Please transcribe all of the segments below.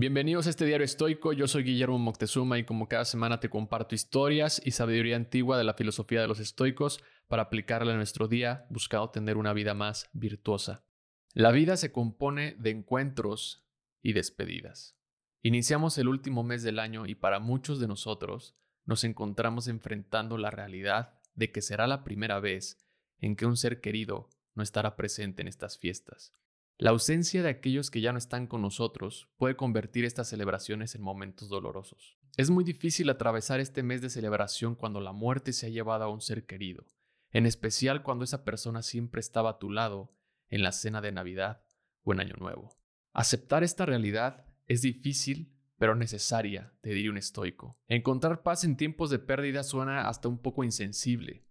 Bienvenidos a este diario estoico, yo soy Guillermo Moctezuma y como cada semana te comparto historias y sabiduría antigua de la filosofía de los estoicos para aplicarla en nuestro día buscando tener una vida más virtuosa. La vida se compone de encuentros y despedidas. Iniciamos el último mes del año y para muchos de nosotros nos encontramos enfrentando la realidad de que será la primera vez en que un ser querido no estará presente en estas fiestas. La ausencia de aquellos que ya no están con nosotros puede convertir estas celebraciones en momentos dolorosos. Es muy difícil atravesar este mes de celebración cuando la muerte se ha llevado a un ser querido, en especial cuando esa persona siempre estaba a tu lado en la cena de Navidad o en Año Nuevo. Aceptar esta realidad es difícil, pero necesaria, te diría un estoico. Encontrar paz en tiempos de pérdida suena hasta un poco insensible,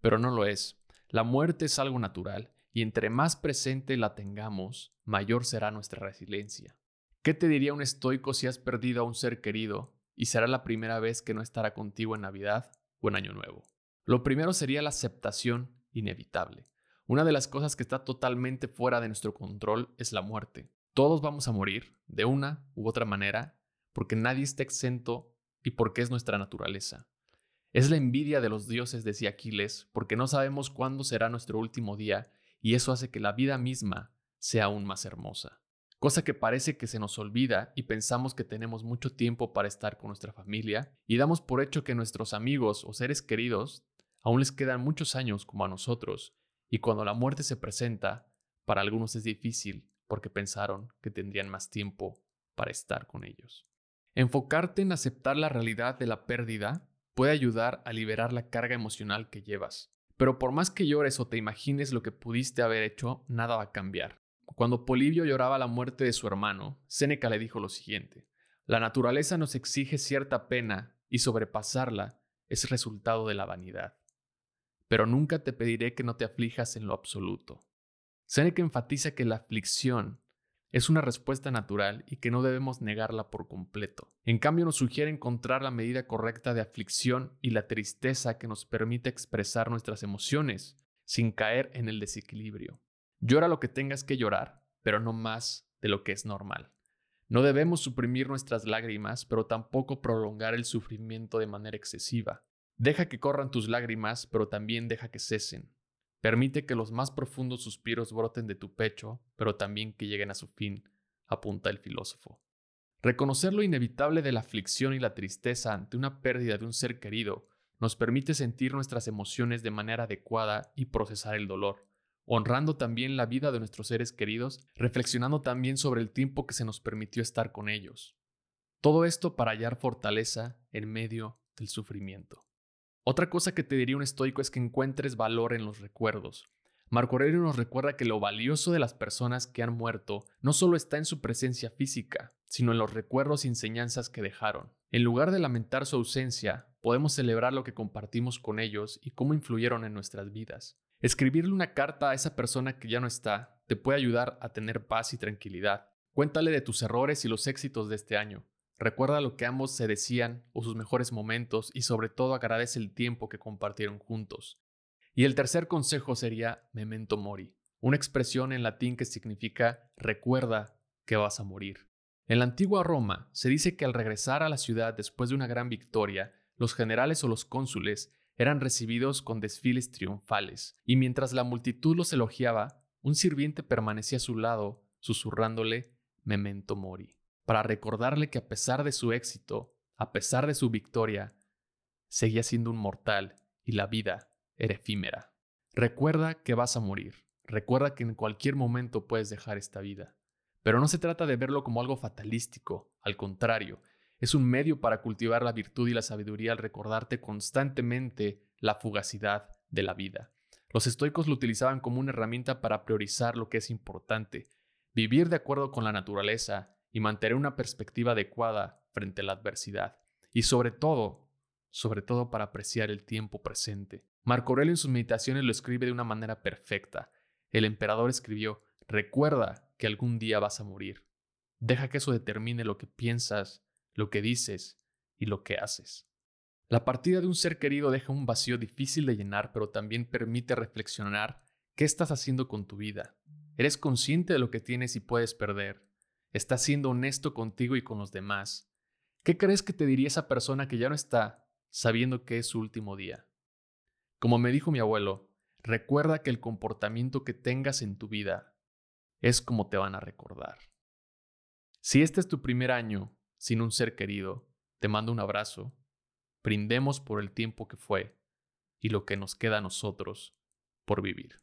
pero no lo es. La muerte es algo natural y entre más presente la tengamos, mayor será nuestra resiliencia. ¿Qué te diría un estoico si has perdido a un ser querido y será la primera vez que no estará contigo en Navidad o en Año Nuevo? Lo primero sería la aceptación inevitable. Una de las cosas que está totalmente fuera de nuestro control es la muerte. Todos vamos a morir, de una u otra manera, porque nadie está exento y porque es nuestra naturaleza. Es la envidia de los dioses, decía Aquiles, porque no sabemos cuándo será nuestro último día y eso hace que la vida misma sea aún más hermosa. Cosa que parece que se nos olvida y pensamos que tenemos mucho tiempo para estar con nuestra familia y damos por hecho que nuestros amigos o seres queridos aún les quedan muchos años como a nosotros y cuando la muerte se presenta, para algunos es difícil porque pensaron que tendrían más tiempo para estar con ellos. Enfocarte en aceptar la realidad de la pérdida puede ayudar a liberar la carga emocional que llevas. Pero por más que llores o te imagines lo que pudiste haber hecho, nada va a cambiar. Cuando Polibio lloraba la muerte de su hermano, Séneca le dijo lo siguiente: La naturaleza nos exige cierta pena y sobrepasarla es resultado de la vanidad. Pero nunca te pediré que no te aflijas en lo absoluto. Séneca enfatiza que la aflicción es una respuesta natural y que no debemos negarla por completo. En cambio, nos sugiere encontrar la medida correcta de aflicción y la tristeza que nos permite expresar nuestras emociones sin caer en el desequilibrio. Llora lo que tengas que llorar, pero no más de lo que es normal. No debemos suprimir nuestras lágrimas, pero tampoco prolongar el sufrimiento de manera excesiva. Deja que corran tus lágrimas, pero también deja que cesen. Permite que los más profundos suspiros broten de tu pecho, pero también que lleguen a su fin, apunta el filósofo. Reconocer lo inevitable de la aflicción y la tristeza ante una pérdida de un ser querido nos permite sentir nuestras emociones de manera adecuada y procesar el dolor, honrando también la vida de nuestros seres queridos, reflexionando también sobre el tiempo que se nos permitió estar con ellos. Todo esto para hallar fortaleza en medio del sufrimiento. Otra cosa que te diría un estoico es que encuentres valor en los recuerdos. Marco Aurelio nos recuerda que lo valioso de las personas que han muerto no solo está en su presencia física, sino en los recuerdos y enseñanzas que dejaron. En lugar de lamentar su ausencia, podemos celebrar lo que compartimos con ellos y cómo influyeron en nuestras vidas. Escribirle una carta a esa persona que ya no está te puede ayudar a tener paz y tranquilidad. Cuéntale de tus errores y los éxitos de este año. Recuerda lo que ambos se decían o sus mejores momentos y sobre todo agradece el tiempo que compartieron juntos. Y el tercer consejo sería memento mori, una expresión en latín que significa recuerda que vas a morir. En la antigua Roma se dice que al regresar a la ciudad después de una gran victoria, los generales o los cónsules eran recibidos con desfiles triunfales, y mientras la multitud los elogiaba, un sirviente permanecía a su lado, susurrándole memento mori para recordarle que a pesar de su éxito, a pesar de su victoria, seguía siendo un mortal y la vida era efímera. Recuerda que vas a morir, recuerda que en cualquier momento puedes dejar esta vida. Pero no se trata de verlo como algo fatalístico, al contrario, es un medio para cultivar la virtud y la sabiduría al recordarte constantemente la fugacidad de la vida. Los estoicos lo utilizaban como una herramienta para priorizar lo que es importante, vivir de acuerdo con la naturaleza y mantener una perspectiva adecuada frente a la adversidad. Y sobre todo, sobre todo para apreciar el tiempo presente. Marco Aurelio en sus meditaciones lo escribe de una manera perfecta. El emperador escribió, recuerda que algún día vas a morir. Deja que eso determine lo que piensas, lo que dices y lo que haces. La partida de un ser querido deja un vacío difícil de llenar, pero también permite reflexionar qué estás haciendo con tu vida. ¿Eres consciente de lo que tienes y puedes perder? ¿Estás siendo honesto contigo y con los demás? ¿Qué crees que te diría esa persona que ya no está, sabiendo que es su último día? Como me dijo mi abuelo, recuerda que el comportamiento que tengas en tu vida es como te van a recordar. Si este es tu primer año sin un ser querido, te mando un abrazo. Brindemos por el tiempo que fue y lo que nos queda a nosotros por vivir.